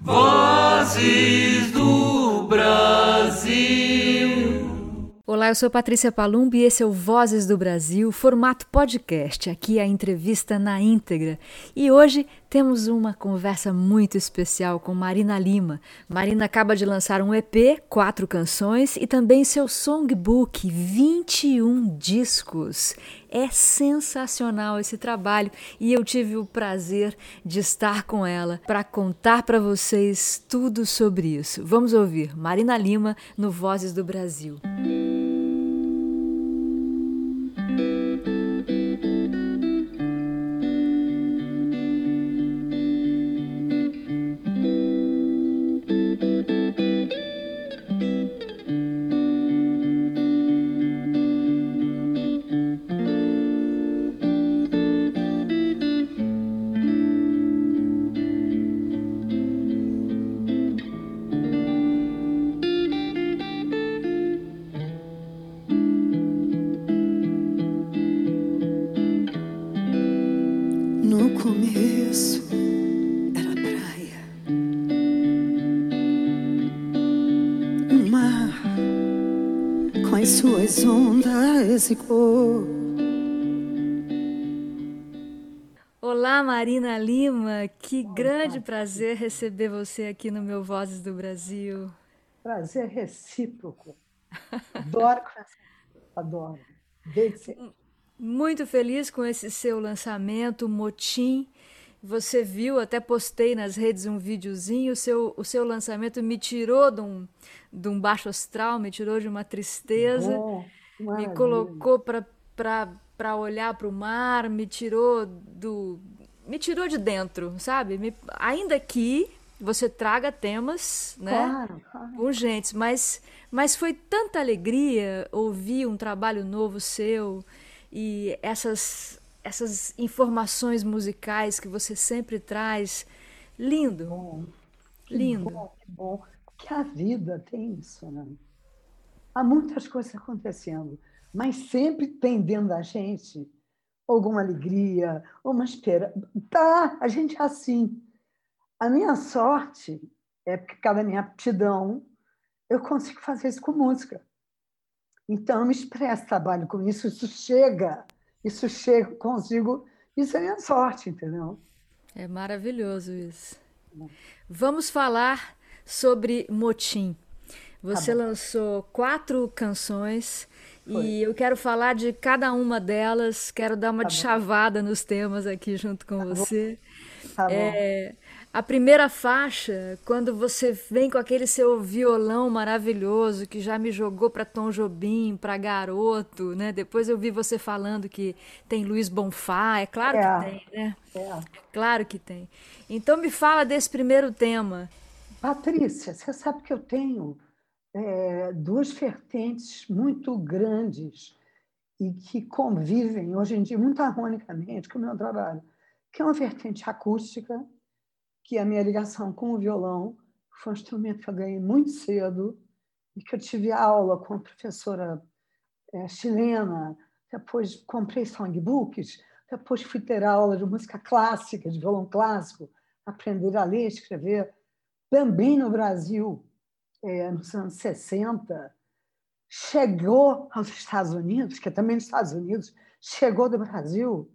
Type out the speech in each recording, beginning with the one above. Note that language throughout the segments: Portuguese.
Vozes Olá, eu sou Patrícia Palumbi e esse é o Vozes do Brasil, formato podcast. Aqui é a entrevista na íntegra. E hoje temos uma conversa muito especial com Marina Lima. Marina acaba de lançar um EP, quatro canções e também seu songbook, 21 discos. É sensacional esse trabalho e eu tive o prazer de estar com ela para contar para vocês tudo sobre isso. Vamos ouvir Marina Lima no Vozes do Brasil. Olá, Marina Lima, que grande prazer receber você aqui no meu Vozes do Brasil. Prazer recíproco. Adoro, adoro. Muito feliz com esse seu lançamento, Motim. Você viu, até postei nas redes um videozinho, o seu, o seu lançamento me tirou de um, de um baixo astral, me tirou de uma tristeza. Bom me colocou para olhar para o mar, me tirou do. me tirou de dentro, sabe? Me, ainda que você traga temas né, claro, claro. urgentes, mas, mas foi tanta alegria ouvir um trabalho novo seu e essas, essas informações musicais que você sempre traz. Lindo. Bom, lindo. Bom, bom. Que a vida tem isso, né? Há muitas coisas acontecendo, mas sempre tem dentro da gente alguma alegria, uma esperança. Tá, a gente é assim. A minha sorte é porque cada minha aptidão eu consigo fazer isso com música. Então, eu me expresso, trabalho com isso, isso chega, isso chega, consigo. Isso é minha sorte, entendeu? É maravilhoso isso. Vamos falar sobre motim. Você tá lançou quatro canções Foi. e eu quero falar de cada uma delas. Quero dar uma tá chavada nos temas aqui junto com tá você. Tá é, a primeira faixa, quando você vem com aquele seu violão maravilhoso que já me jogou para Tom Jobim, para Garoto, né? Depois eu vi você falando que tem Luiz Bonfá, é claro é. que tem, né? É. Claro que tem. Então me fala desse primeiro tema. Patrícia, você sabe que eu tenho é, duas vertentes muito grandes e que convivem hoje em dia muito harmonicamente com o meu trabalho, que é uma vertente acústica, que é a minha ligação com o violão, foi um instrumento que eu ganhei muito cedo e que eu tive aula com a professora é, chilena, depois comprei songbooks, depois fui ter aula de música clássica, de violão clássico, aprender a ler escrever, também no Brasil, é, nos anos 60, chegou aos Estados Unidos, que é também nos Estados Unidos, chegou do Brasil,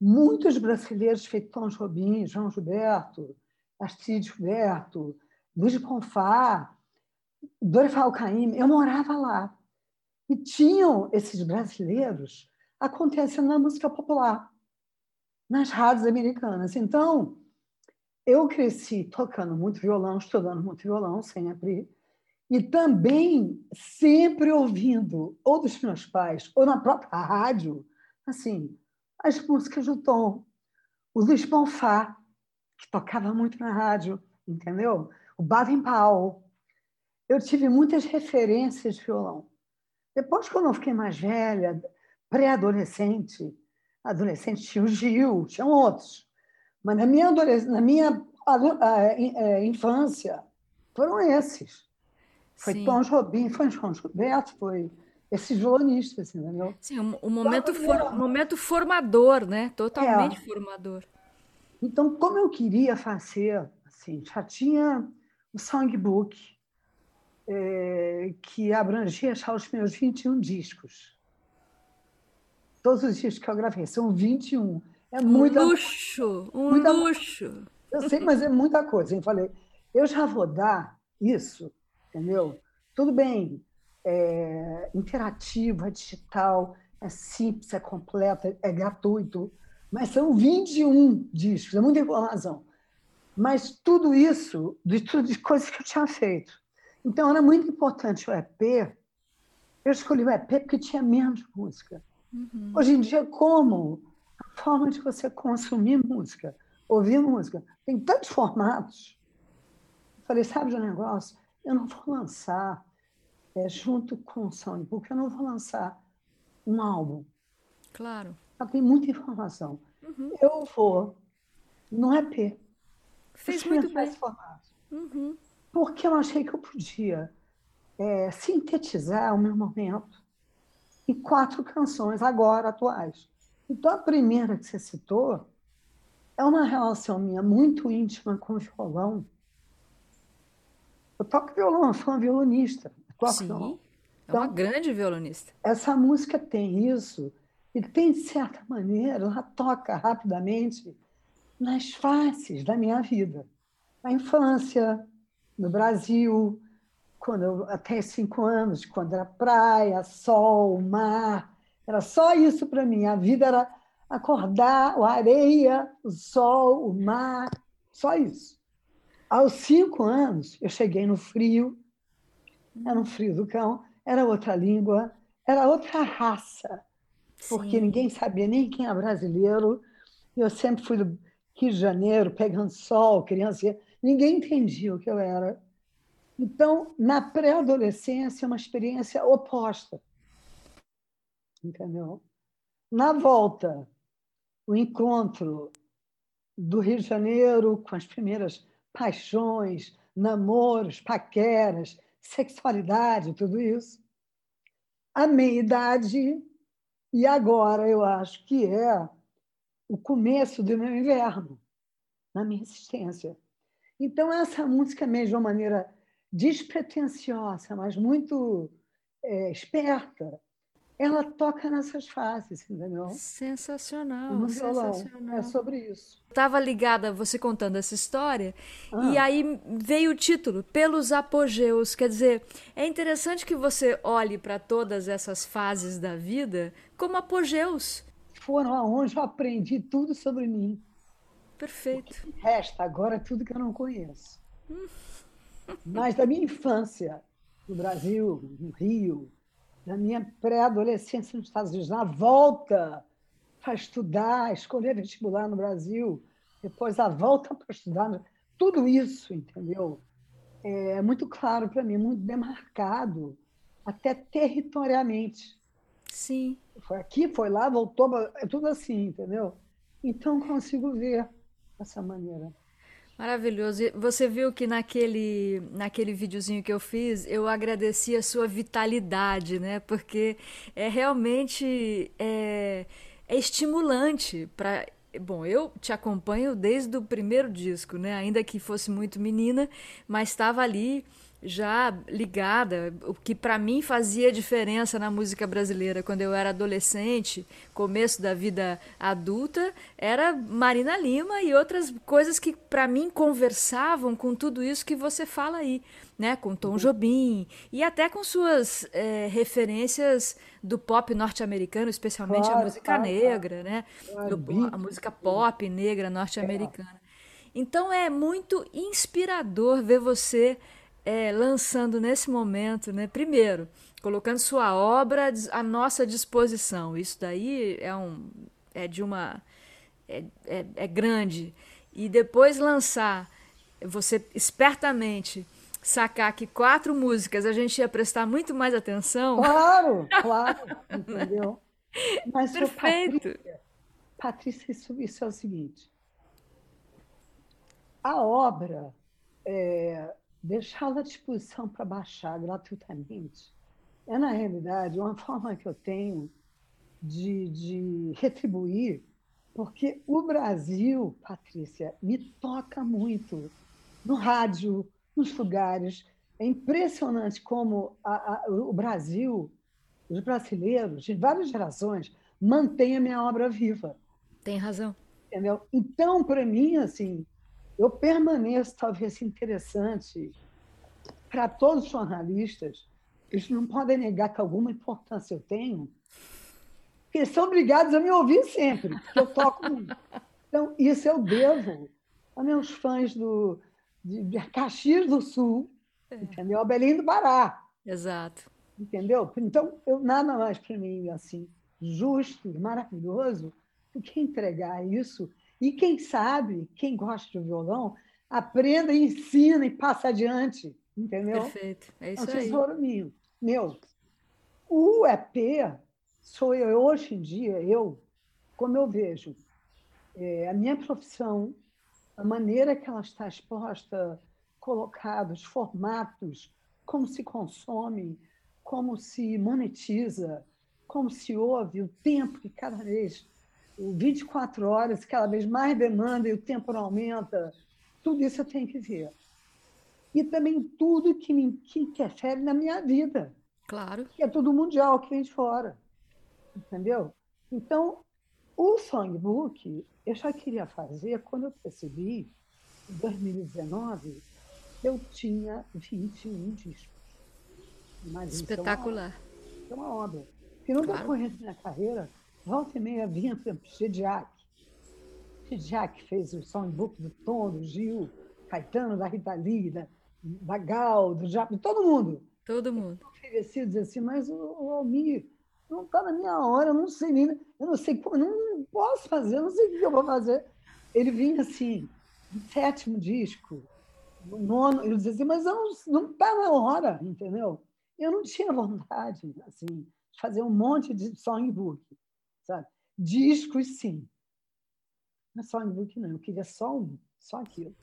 muitos brasileiros, feito Tom Jobim, João Gilberto, Astrid Gilberto, Luiz Confá, Dorival Caymmi, eu morava lá. E tinham esses brasileiros acontecendo na música popular, nas rádios americanas. Então, eu cresci tocando muito violão, estudando muito violão sempre, e também sempre ouvindo, ou dos meus pais, ou na própria rádio, assim, as músicas do Tom. O Luiz Bonfá, que tocava muito na rádio, entendeu? O Baden Powell. Eu tive muitas referências de violão. Depois, quando eu fiquei mais velha, pré-adolescente, adolescente, tinha o Gil, tinham outros. Mas na minha, na minha é, infância foram esses. Foi Sim. Tom Jobim, foi João Gilberto, foi esses violonistas, entendeu? Sim, um, um momento, for, um momento formador, né? Totalmente é. formador. Então, como eu queria fazer Assim, já tinha o songbook, é, que abrangia já os meus 21 discos. Todos os discos que eu gravei, são 21. É muita, um luxo, um muita, luxo. Eu sei, mas é muita coisa. Eu falei, eu já vou dar isso, entendeu? Tudo bem, é interativo, é digital, é simples, é completo, é gratuito, mas são 21 discos, é muita informação. Mas tudo isso, de tudo de coisas que eu tinha feito. Então era muito importante o EP. Eu escolhi o EP porque tinha menos música. Uhum. Hoje em dia, como forma de você consumir música, ouvir música, tem tantos formatos. Eu falei, sabe de um negócio? Eu não vou lançar é, junto com o Songbook, eu não vou lançar um álbum. Claro. Já tem muita informação. Uhum. Eu vou no EP. Fez muito bem. Uhum. Porque eu achei que eu podia é, sintetizar o meu momento em quatro canções agora atuais. Então, a primeira que você citou é uma relação minha muito íntima com o violão. Eu toco violão, eu sou uma violonista. Toco Sim, violão. é uma então, grande violonista. Essa música tem isso, e tem, de certa maneira, ela toca rapidamente nas faces da minha vida. Na infância, no Brasil, quando eu, até cinco anos, quando era praia, sol, mar, era só isso para mim. A vida era acordar, a areia, o sol, o mar, só isso. Aos cinco anos, eu cheguei no frio, era um frio do cão, era outra língua, era outra raça, porque Sim. ninguém sabia nem quem é brasileiro. Eu sempre fui do Rio de Janeiro, pegando sol, criança, ninguém entendia o que eu era. Então, na pré-adolescência, é uma experiência oposta. Entendeu? Na volta, o encontro do Rio de Janeiro com as primeiras paixões, namoros, paqueras, sexualidade, tudo isso. A meia-idade, e agora eu acho que é o começo do meu inverno, na minha existência. Então, essa música, mesmo de uma maneira despretensiosa, mas muito é, esperta, ela toca nessas fases, entendeu? Sensacional, no sensacional. É sobre isso. Estava ligada você contando essa história ah. e aí veio o título Pelos Apogeus. Quer dizer, é interessante que você olhe para todas essas fases da vida como apogeus. Foram aonde eu aprendi tudo sobre mim. Perfeito. Resta agora é tudo que eu não conheço. Mas da minha infância, no Brasil, no Rio, na minha pré-adolescência nos Estados Unidos, na volta para estudar, escolher vestibular no Brasil, depois a volta para estudar, tudo isso, entendeu? É muito claro para mim, muito demarcado, até territorialmente. Sim. Foi aqui, foi lá, voltou, é tudo assim, entendeu? Então consigo ver dessa maneira. Maravilhoso. Você viu que naquele, naquele videozinho que eu fiz, eu agradeci a sua vitalidade, né? Porque é realmente é, é estimulante para Bom, eu te acompanho desde o primeiro disco, né? Ainda que fosse muito menina, mas estava ali já ligada, o que para mim fazia diferença na música brasileira quando eu era adolescente, começo da vida adulta, era Marina Lima e outras coisas que para mim conversavam com tudo isso que você fala aí, né, com Tom Jobim e até com suas é, referências do pop norte-americano, especialmente claro, a música claro, negra, né, claro. a música pop negra norte-americana. É. Então é muito inspirador ver você é, lançando nesse momento, né? Primeiro, colocando sua obra à nossa disposição. Isso daí é, um, é de uma. É, é, é grande. E depois lançar, você espertamente sacar que quatro músicas a gente ia prestar muito mais atenção. Claro, claro, entendeu? Mas, Perfeito. Patrícia, Patrícia isso, isso, é o seguinte: a obra é, deixá-la à disposição para baixar gratuitamente é, na realidade, uma forma que eu tenho de, de retribuir, porque o Brasil, Patrícia, me toca muito. no rádio, nos lugares. É impressionante como a, a, o Brasil, os brasileiros de várias gerações, mantêm a minha obra viva. Tem razão. Entendeu? Então, para mim, assim, eu permaneço talvez interessante para todos os jornalistas. Eles não podem negar que alguma importância eu tenho, porque eles são obrigados a me ouvir sempre, porque eu toco muito. Então, isso eu devo a meus fãs do, de, de Caxias do Sul, é. entendeu? A Belém do Pará. Exato. Entendeu? Então, eu, nada mais para mim assim justo e maravilhoso do que entregar isso. E quem sabe, quem gosta de violão, aprenda, ensina e passa adiante. Entendeu? Perfeito. É isso é um tesouro meu. meu. O EP sou eu, hoje em dia, eu, como eu vejo, é, a minha profissão, a maneira que ela está exposta, colocada, os formatos, como se consome, como se monetiza, como se ouve, o tempo que cada vez, 24 horas, cada vez mais demanda e o tempo não aumenta, tudo isso eu tenho que ver. E também tudo que me que interfere na minha vida. Claro. Que é tudo mundial, que vem de fora. Entendeu? Então, o songbook eu já queria fazer quando eu percebi, em 2019, eu tinha 21 discos. Mas Espetacular. Isso é uma obra. É uma obra. Porque no claro. decorrer da minha carreira, volta e meia vinha, Chediak. Chediak fez o songbook do Tom, do Gil, Caetano, da Rita Lee, da, da Gal, do Jap, todo mundo. Todo mundo. Oferecido, dizer assim, mas o, o Almir, não está na minha hora, eu não sei nem, eu não sei como, não posso fazer, eu não sei o que eu vou fazer. Ele vinha assim, no sétimo disco, no nono, ele dizia assim, mas não está na hora, entendeu? Eu não tinha vontade, assim, de fazer um monte de songbook, sabe? Discos, sim. Não é songbook, não. Eu queria só um, só aquilo.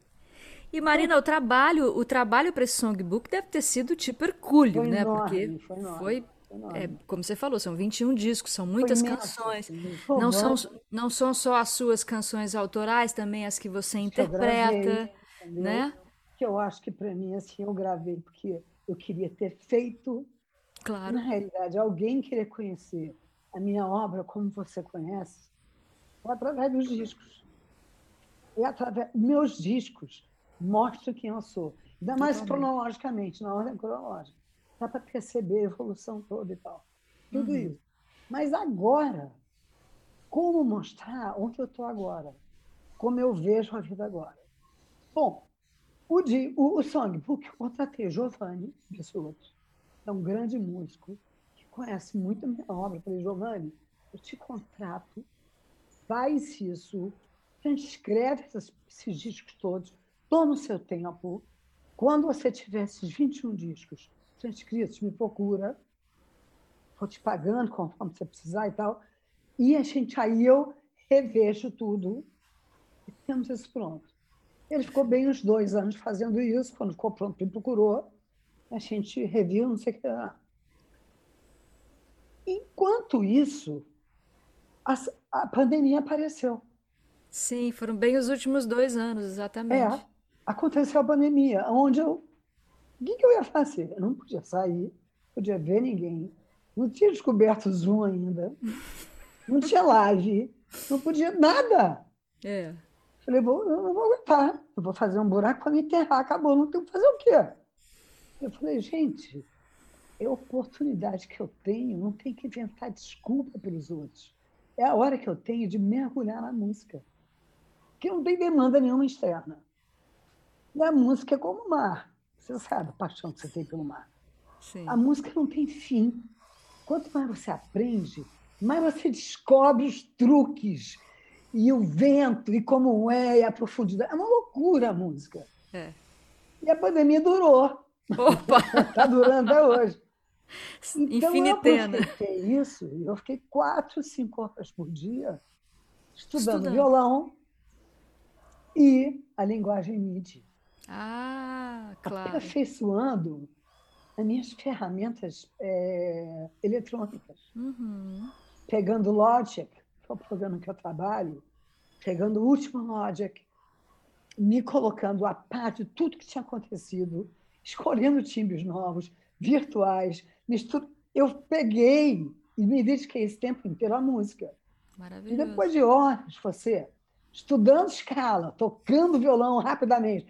E Marina, o trabalho, o trabalho para esse songbook deve ter sido tipo hercúleo, foi né? Enorme, Porque foi, enorme. foi é, como você falou, são 21 discos, são muitas canções. Não são, não são só as suas canções autorais, também as que você interpreta, gravei, né? Que eu acho que para mim assim eu gravei porque eu queria ter feito. Claro. Na realidade, alguém querer conhecer a minha obra como você conhece, é através dos discos. É através meus discos mostram quem eu sou. Ainda mais Totalmente. cronologicamente, na ordem cronológica dá para perceber a evolução toda e tal. Tudo uhum. isso. Mas agora, como mostrar onde eu estou agora? Como eu vejo a vida agora? Bom, o, de, o, o Songbook, eu contratei Giovanni Bissuto, é um grande músico, conhece muito a minha obra. Eu falei, Giovanni, eu te contrato, faz isso, escreve esses, esses discos todos, toma o seu tempo. Quando você tiver esses 21 discos, transcritos, me procura, vou te pagando conforme você precisar e tal. E a gente, aí eu revejo tudo e temos isso pronto. Ele ficou bem uns dois anos fazendo isso, quando ficou pronto, me procurou, a gente reviu, não sei o que lá. Enquanto isso, a, a pandemia apareceu. Sim, foram bem os últimos dois anos, exatamente. É, aconteceu a pandemia, onde eu o que, que eu ia fazer? Eu não podia sair, não podia ver ninguém, não tinha descoberto o Zoom ainda, não tinha live, não podia nada. É. Falei, vou, eu não vou aguentar, eu vou fazer um buraco para me enterrar, acabou, não tenho que fazer o quê? Eu falei, gente, é a oportunidade que eu tenho, não tem que inventar desculpa pelos outros. É a hora que eu tenho de mergulhar na música, que não tem demanda nenhuma externa. E a música é como o mar. Você sabe a paixão que você tem pelo mar. Sim. A música não tem fim. Quanto mais você aprende, mais você descobre os truques e o vento e como é e a profundidade. É uma loucura a música. É. E a pandemia durou. Opa! Está durando até hoje. Então, Infinitena. eu isso eu fiquei quatro, cinco horas por dia estudando, estudando. violão e a linguagem MIDI. Ah, claro. Aperfeiçoando as minhas ferramentas é, eletrônicas. Uhum. Pegando Logic, que é o programa que eu trabalho, pegando o último Logic me colocando a par de tudo que tinha acontecido, escolhendo timbres novos, virtuais, Eu peguei e me dediquei esse tempo inteiro à música. Maravilhoso. E depois de horas, você estudando escala, tocando violão rapidamente,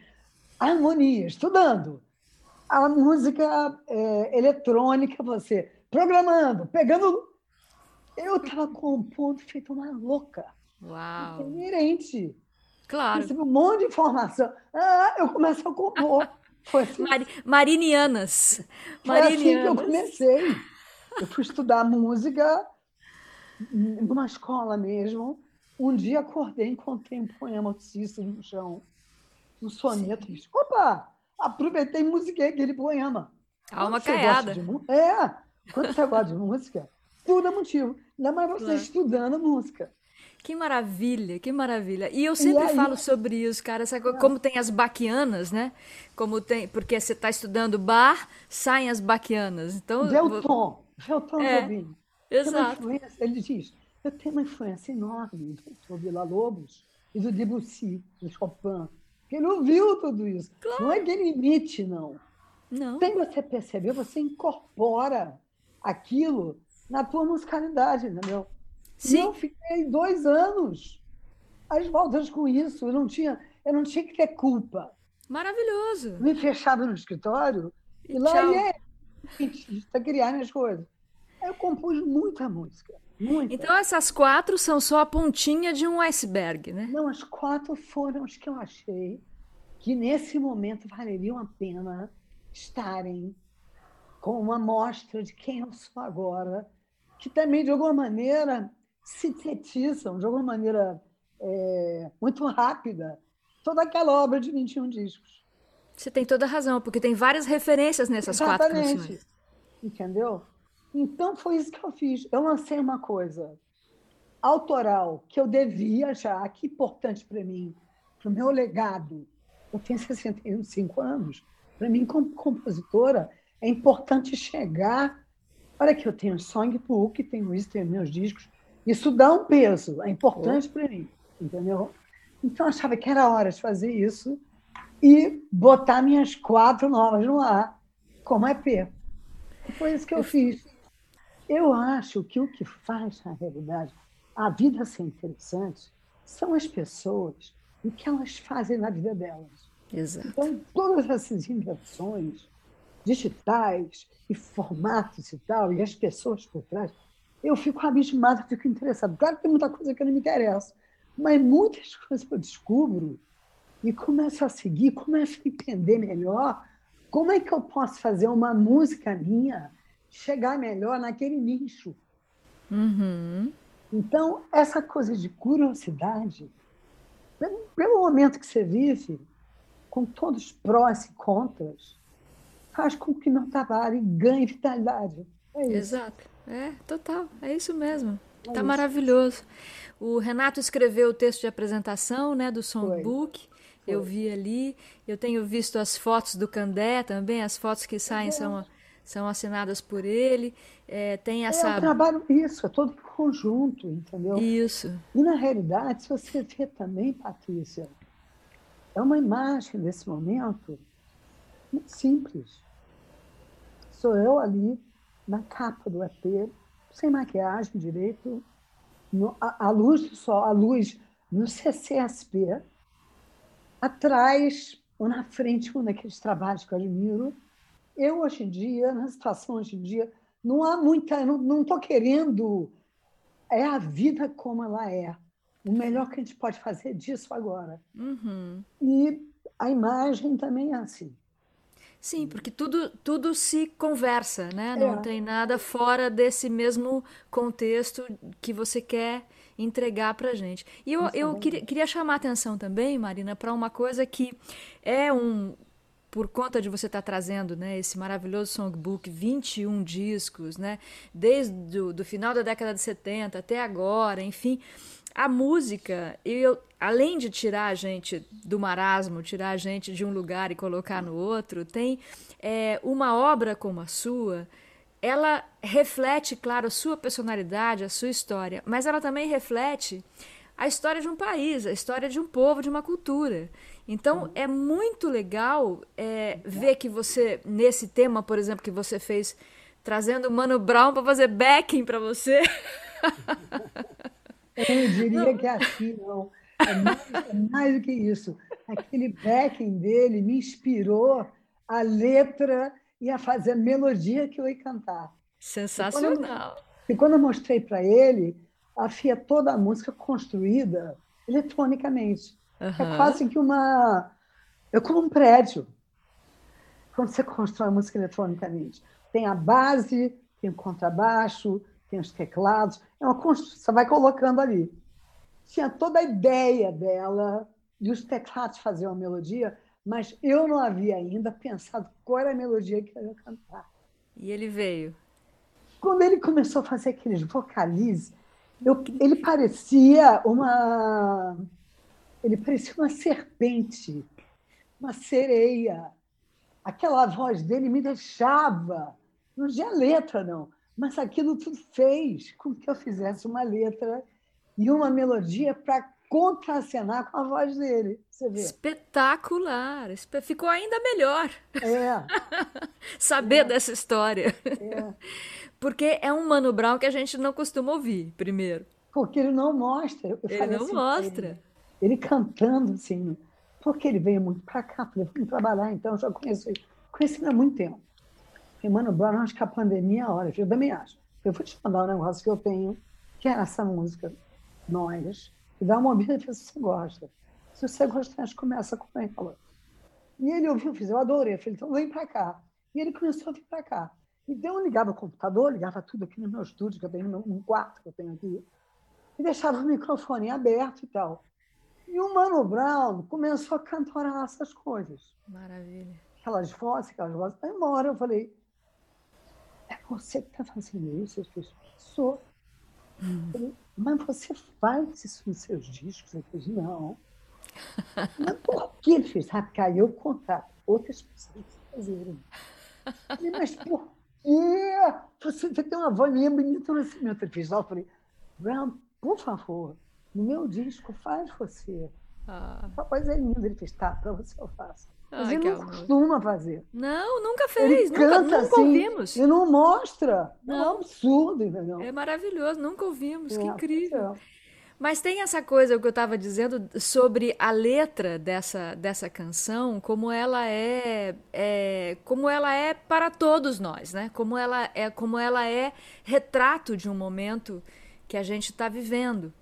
harmonia, estudando a música é, eletrônica, você programando, pegando. Eu estava compondo feito uma louca. Uau! Inerente. Claro. Recebi um monte de informação. Ah, eu começo a compor. Foi Mar Marinianas. Foi assim que eu comecei. Eu fui estudar música numa escola mesmo. Um dia acordei, encontrei um poema do Cícero no chão, um soneto. Sim. Opa! Aproveitei e musiquei aquele poema. Alma caiada. De, é, quando você gosta de música, tudo é motivo. Ainda mais você estudando música. Que maravilha, que maravilha. E eu sempre e aí, falo sobre isso, cara, essa, como tem as baquianas, né? Como tem, porque você está estudando bar, saem as baquianas. Então, o tom, é, Exato. Ele diz, eu tenho uma influência enorme do Vila Lobos e do Debussy, do Chopin, que ele ouviu tudo isso. Claro. Não é de limite, não. Não. Sem você perceber, você incorpora aquilo na tua musicalidade, entendeu? Sim. Eu fiquei dois anos às voltas com isso. Eu não tinha, eu não tinha que ter culpa. Maravilhoso. Me fechava no escritório e, lá Tchau. ia está criando as coisas. Eu compus muita música. Muita. Então essas quatro são só a pontinha de um iceberg, né? Não, as quatro foram as que eu achei que nesse momento valeriam a pena estarem com uma amostra de quem eu sou agora, que também, de alguma maneira, sintetizam de alguma maneira é, muito rápida toda aquela obra de 21 discos. Você tem toda a razão, porque tem várias referências nessas Exatamente. quatro canções. Entendeu? Então foi isso que eu fiz. Eu lancei uma coisa autoral que eu devia já, que importante para mim, para o meu legado. Eu tenho 65 anos. Para mim, como compositora, é importante chegar. Olha que eu tenho songbook, tenho isso, tenho meus discos, isso dá um peso, é importante para mim, entendeu? Então, eu achava que era hora de fazer isso e botar minhas quatro novas no ar, como EP. E foi isso que eu fiz. Eu acho que o que faz, na realidade, a vida ser interessante são as pessoas e o que elas fazem na vida delas. Exato. Então, todas essas invenções digitais e formatos e tal, e as pessoas por trás, eu fico abismada, fico interessada. Claro que tem muita coisa que não me interessa, mas muitas coisas eu descubro e começo a seguir, começo a entender melhor como é que eu posso fazer uma música minha chegar melhor naquele nicho. Uhum. Então, essa coisa de curiosidade, pelo momento que você vive, com todos os prós e contras, faz com que meu trabalho ganhe vitalidade. É Exato. É, total. É isso mesmo. É tá isso. maravilhoso. O Renato escreveu o texto de apresentação, né, do songbook. Foi. Foi. Eu vi ali. Eu tenho visto as fotos do Candé também. As fotos que saem é. são são assinadas por ele. É, tem essa. É um trabalho, isso, é todo conjunto, entendeu? Isso. E na realidade, se você vê também, Patrícia, é uma imagem desse momento muito simples. Sou eu ali na capa do EP, sem maquiagem direito, no, a, a, luz do sol, a luz no CCSP, atrás ou na frente, um daqueles trabalhos que eu admiro. Eu, hoje em dia, na situação hoje em dia, não há muita. Não estou querendo. É a vida como ela é. O melhor que a gente pode fazer disso agora. Uhum. E a imagem também é assim. Sim, porque tudo, tudo se conversa, né? Não é. tem nada fora desse mesmo contexto que você quer entregar para gente. E eu, eu queria, queria chamar a atenção também, Marina, para uma coisa que é um por conta de você estar tá trazendo né, esse maravilhoso songbook, 21 discos, né, desde o do final da década de 70 até agora, enfim, a música, eu, além de tirar a gente do marasmo, tirar a gente de um lugar e colocar no outro, tem é, uma obra como a sua, ela reflete, claro, a sua personalidade, a sua história, mas ela também reflete a história de um país, a história de um povo, de uma cultura. Então é muito legal é, ver que você, nesse tema, por exemplo, que você fez, trazendo o Mano Brown para fazer backing para você. Eu diria não. que é assim, não. É mais, é mais do que isso. Aquele backing dele me inspirou a letra e a fazer a melodia que eu ia cantar. Sensacional. E quando eu, e quando eu mostrei para ele, a FIA toda a música construída eletronicamente. Uhum. É quase que uma. É como um prédio. Quando você constrói música eletronicamente. Tem a base, tem o contrabaixo, tem os teclados. É uma construção, você vai colocando ali. Tinha toda a ideia dela e os teclados faziam a melodia, mas eu não havia ainda pensado qual era a melodia que eu ia cantar. E ele veio. Quando ele começou a fazer aqueles vocalizes, eu, ele parecia uma ele parecia uma serpente, uma sereia. Aquela voz dele me deixava. Não tinha letra, não. Mas aquilo tudo fez com que eu fizesse uma letra e uma melodia para contracenar com a voz dele. Você vê? Espetacular! Ficou ainda melhor. É. Saber é. dessa história. É. Porque é um Mano Brown que a gente não costuma ouvir, primeiro. Porque ele não mostra. Eu ele não assim, mostra. Ele, ele, cantando, assim, porque ele veio muito para cá, falei, vamos trabalhar, então, eu já conheço ele. Conheci ele há muito tempo. E Mano Brown, acho que a pandemia, é olha, eu também acho. Eu vou te mandar um negócio que eu tenho, que é essa música, Nós, e dá uma e se você gosta. Se você gostar, a gente começa com ela. E ele ouviu, fiz, eu adorei. Eu falei, então vem para cá. E ele começou a vir para cá. Então eu ligava o computador, ligava tudo aqui no meu estúdio, que eu tenho num quarto que eu tenho aqui, e deixava o microfone aberto e tal. E o Mano Brown começou a cantorar essas coisas. Maravilha. Aquelas vozes, aquelas vozes. Aí uma hora eu falei, é você que está fazendo isso? Eu disse, sou. Hum. Falei, mas você faz isso nos seus discos? Eu disse, não. mas por que ele fez? Ah, caiu o contato. Outras pessoas fazerem. Falei, mas por e você tem uma voz minha bonita no nascimento. Ele fez, eu falei, Brown, por favor, no meu disco faz você. Ah. A voz é linda. Ele fez, tá, para você eu faço. Mas ah, ele não amor. costuma fazer. Não, nunca fez. Ele nunca, canta nunca assim, ouvimos. E não mostra. Não. É um absurdo, entendeu? É maravilhoso, nunca ouvimos. É, que incrível. É. Mas tem essa coisa que eu estava dizendo sobre a letra dessa, dessa canção, como ela é, é, como ela é para todos nós, né? Como ela é, como ela é retrato de um momento que a gente está vivendo.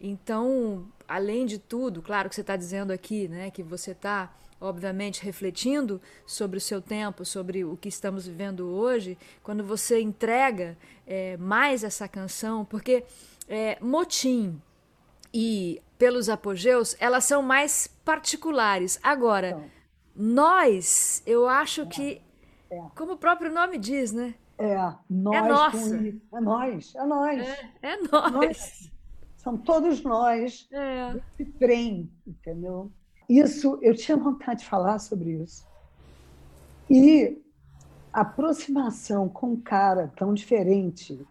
Então, além de tudo, claro que você está dizendo aqui, né, que você está obviamente refletindo sobre o seu tempo, sobre o que estamos vivendo hoje, quando você entrega é, mais essa canção, porque é, motim, e pelos apogeus, elas são mais particulares. Agora, então, nós, eu acho é, que, é. como o próprio nome diz, né? É, nós. É nossa. É nós, é nós. É, é nós. nós. São todos nós. É. Esse trem, entendeu? Isso, eu tinha vontade de falar sobre isso. E a aproximação com um cara tão diferente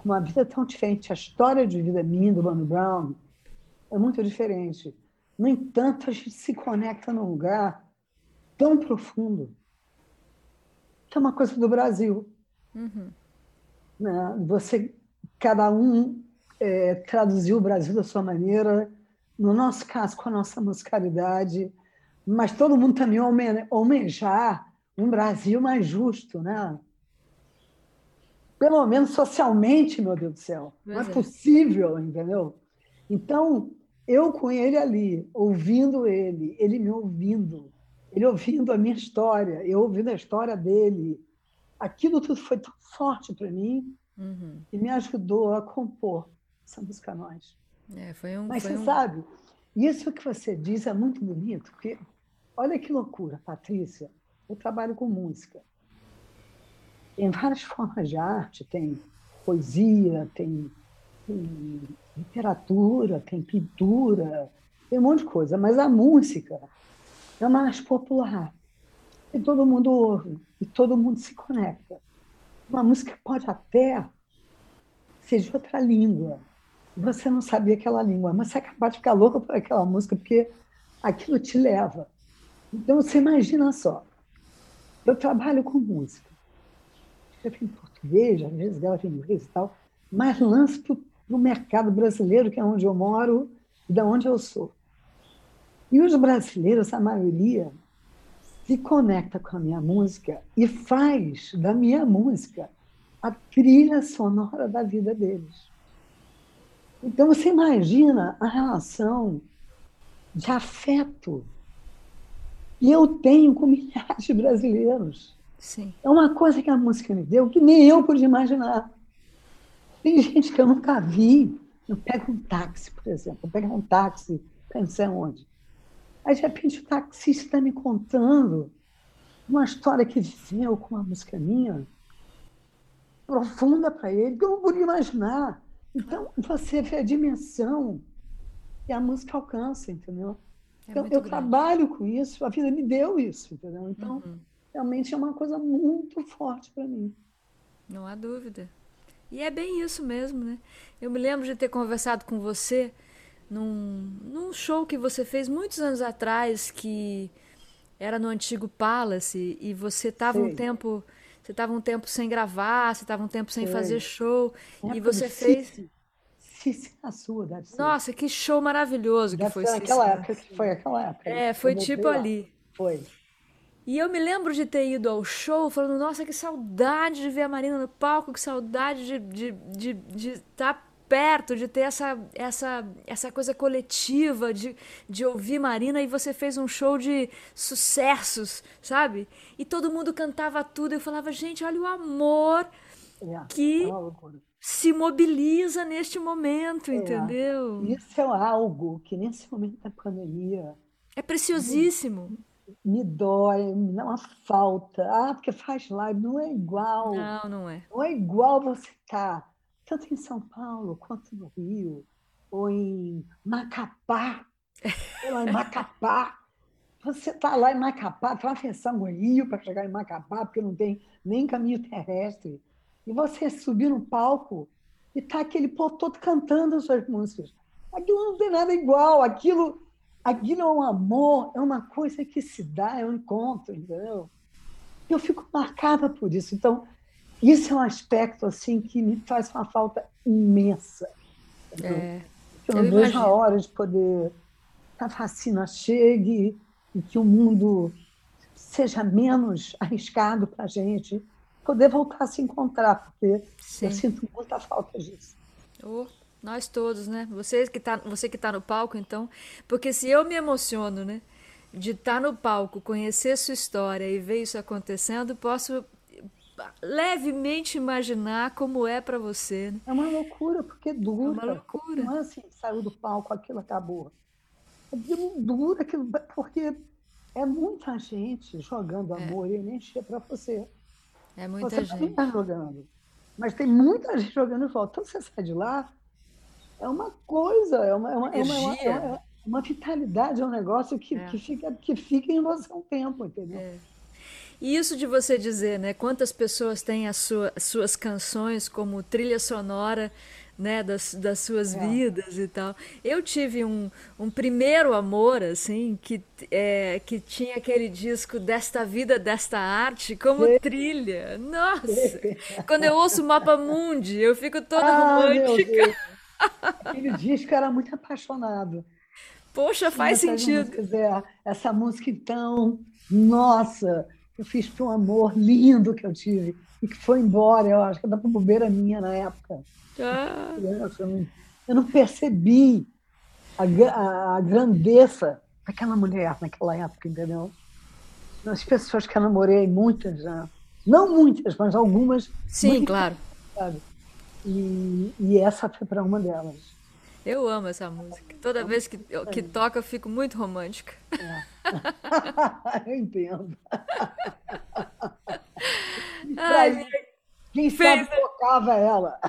com uma vida tão diferente. A história de vida minha do Mano Brown é muito diferente. No entanto, a gente se conecta num lugar tão profundo que é uma coisa do Brasil. Uhum. Né? Você, cada um é, traduziu o Brasil da sua maneira. No nosso caso, com a nossa musicalidade, mas todo mundo também almejar um Brasil mais justo, né? pelo menos socialmente, meu Deus do céu. Não é, é possível, entendeu? Então, eu com ele ali, ouvindo ele, ele me ouvindo, ele ouvindo a minha história, eu ouvindo a história dele, aquilo tudo foi tão forte para mim uhum. e me ajudou a compor essa música Nós. É, foi um, Mas foi você um... sabe, isso que você diz é muito bonito, porque olha que loucura, Patrícia, eu trabalho com música tem várias formas de arte, tem poesia, tem, tem literatura, tem pintura, tem um monte de coisa, mas a música é mais popular. E todo mundo ouve, e todo mundo se conecta. Uma música pode até ser de outra língua. Você não sabia aquela língua, mas você é capaz de ficar louca por aquela música, porque aquilo te leva. Então, você imagina só, eu trabalho com música, escrevo em português, às vezes gravo em inglês e tal, mas lanço para o mercado brasileiro, que é onde eu moro e da onde eu sou. E os brasileiros, a maioria, se conecta com a minha música e faz da minha música a trilha sonora da vida deles. Então, você imagina a relação de afeto e eu tenho com milhares de brasileiros. Sim. É uma coisa que a música me deu que nem eu podia imaginar. Tem gente que eu nunca vi. Eu pego um táxi, por exemplo, eu pego um táxi, não sei onde. Aí, de repente, o taxista está me contando uma história que viveu com uma música minha, profunda para ele, que eu não podia imaginar. Então, você vê a dimensão que a música alcança, entendeu? É então, eu grande. trabalho com isso, a vida me deu isso, entendeu? Então, uhum. realmente é uma coisa muito forte para mim. Não há dúvida. E é bem isso mesmo, né? Eu me lembro de ter conversado com você num, num show que você fez muitos anos atrás, que era no antigo Palace, e você estava um tempo. Você estava um tempo sem gravar, você estava um tempo sem Sei. fazer show, é e você fez. A sua, deve ser. Nossa, que show maravilhoso deve que foi Cici. Naquela época, foi aquela época. É, foi tipo ali. Foi. E eu me lembro de ter ido ao show falando, nossa, que saudade de ver a Marina no palco, que saudade de estar de, de, de tá perto, de ter essa, essa, essa coisa coletiva, de, de ouvir Marina, e você fez um show de sucessos, sabe? E todo mundo cantava tudo. Eu falava, gente, olha o amor é, que é se mobiliza neste momento, é. entendeu? Isso é algo que nesse momento da pandemia. É preciosíssimo. Me, me dói, me dá uma falta. Ah, porque faz live, não é igual. Não, não é. Não é igual você estar, tá, tanto em São Paulo quanto no Rio, ou em Macapá. ou lá em Macapá. Você está lá em Macapá, atravessando o rio para chegar em Macapá, porque não tem nem caminho terrestre e você subir no palco e tá aquele povo todo cantando as suas músicas. Aquilo não tem nada igual, aquilo, aquilo é um amor, é uma coisa que se dá, é um encontro, entendeu? Eu fico marcada por isso. Então, isso é um aspecto assim que me faz uma falta imensa. É, eu não eu vejo a hora de poder que a vacina chegue e que o mundo seja menos arriscado para a gente poder voltar a se encontrar, porque Sim. eu sinto muita falta disso. Oh, nós todos, né? Você que está você que tá no palco, então, porque se eu me emociono, né, de estar tá no palco, conhecer sua história e ver isso acontecendo, posso levemente imaginar como é para você. Né? É uma loucura, porque dura. É uma loucura. Não é assim, saiu do palco, aquilo acabou. Aquilo dura, aquilo, porque é muita gente jogando é. amor é. e energia para você. É muita você gente. Você está jogando. Mas tem muita gente jogando e volta. Então você sai de lá, é uma coisa, é uma, é uma, é uma, é uma, é uma vitalidade, é um negócio que, que, fica, que fica em você um tempo, entendeu? E isso de você dizer, né? Quantas pessoas têm as sua, suas canções como trilha sonora né, das, das suas é. vidas e tal. Eu tive um, um primeiro amor, assim, que, é, que tinha aquele disco Desta Vida, Desta Arte como trilha. Nossa! Quando eu ouço Mapa Mundi, eu fico toda ah, romântica. Aquele disco era muito apaixonado. Poxa, faz sentido. É, essa música, então, nossa, eu fiz para um amor lindo que eu tive e que foi embora, eu acho que da bobeira minha na época. Ah. Eu, não, percebi a, a, grandeza daquela mulher naquela época, entendeu? As pessoas que eu namorei, muitas já. Não muitas, mas algumas. Sim, claro. Sabe? E, e essa foi para uma delas. Eu amo essa música. Toda vez que, que toca, eu fico muito romântica. É. eu entendo. Ai, quem Fez... sabe tocava ela.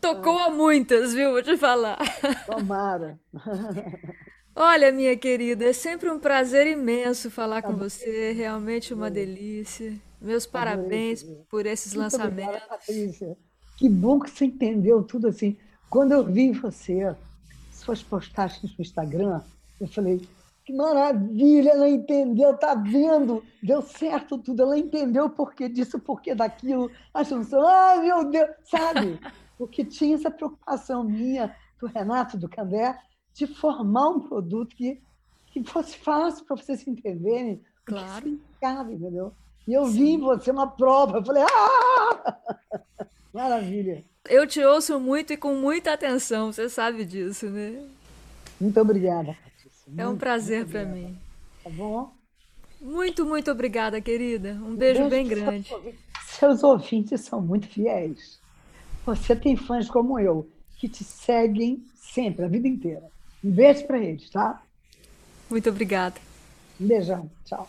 Tocou a muitas, viu? Vou te falar. Tomara. Olha, minha querida, é sempre um prazer imenso falar com você, realmente uma delícia. Meus parabéns por esses Muito lançamentos. Obrigada, Patrícia. Que bom que você entendeu tudo assim. Quando eu vi você, suas postagens no Instagram, eu falei, que maravilha, ela entendeu, tá vendo? Deu certo tudo, ela entendeu o porquê disso, o porquê daquilo. A junção, ai meu Deus, sabe? Porque tinha essa preocupação minha, do Renato, do Candé, de formar um produto que, que fosse fácil para vocês se entenderem. Claro. Significava, entendeu? E eu vi em você uma prova, eu falei, ah! Maravilha. Eu te ouço muito e com muita atenção, você sabe disso, né? Muito obrigada, Patrícia. Muito, é um prazer para mim. Tá bom? Muito, muito obrigada, querida. Um beijo, bem grande. Seus ouvintes são muito fiéis. Você tem fãs como eu, que te seguem sempre, a vida inteira. Um beijo para eles, tá? Muito obrigada. Um beijão. Tchau.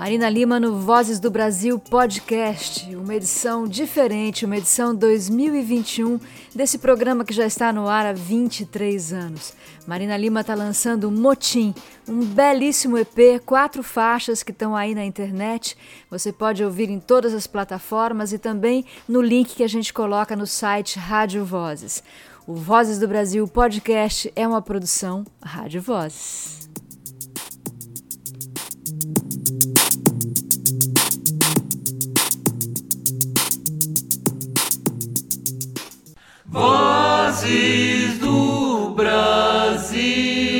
Marina Lima no Vozes do Brasil Podcast, uma edição diferente, uma edição 2021 desse programa que já está no ar há 23 anos. Marina Lima está lançando Motim, um belíssimo EP, quatro faixas que estão aí na internet. Você pode ouvir em todas as plataformas e também no link que a gente coloca no site Rádio Vozes. O Vozes do Brasil Podcast é uma produção Rádio Vozes. Vozes do Brasil.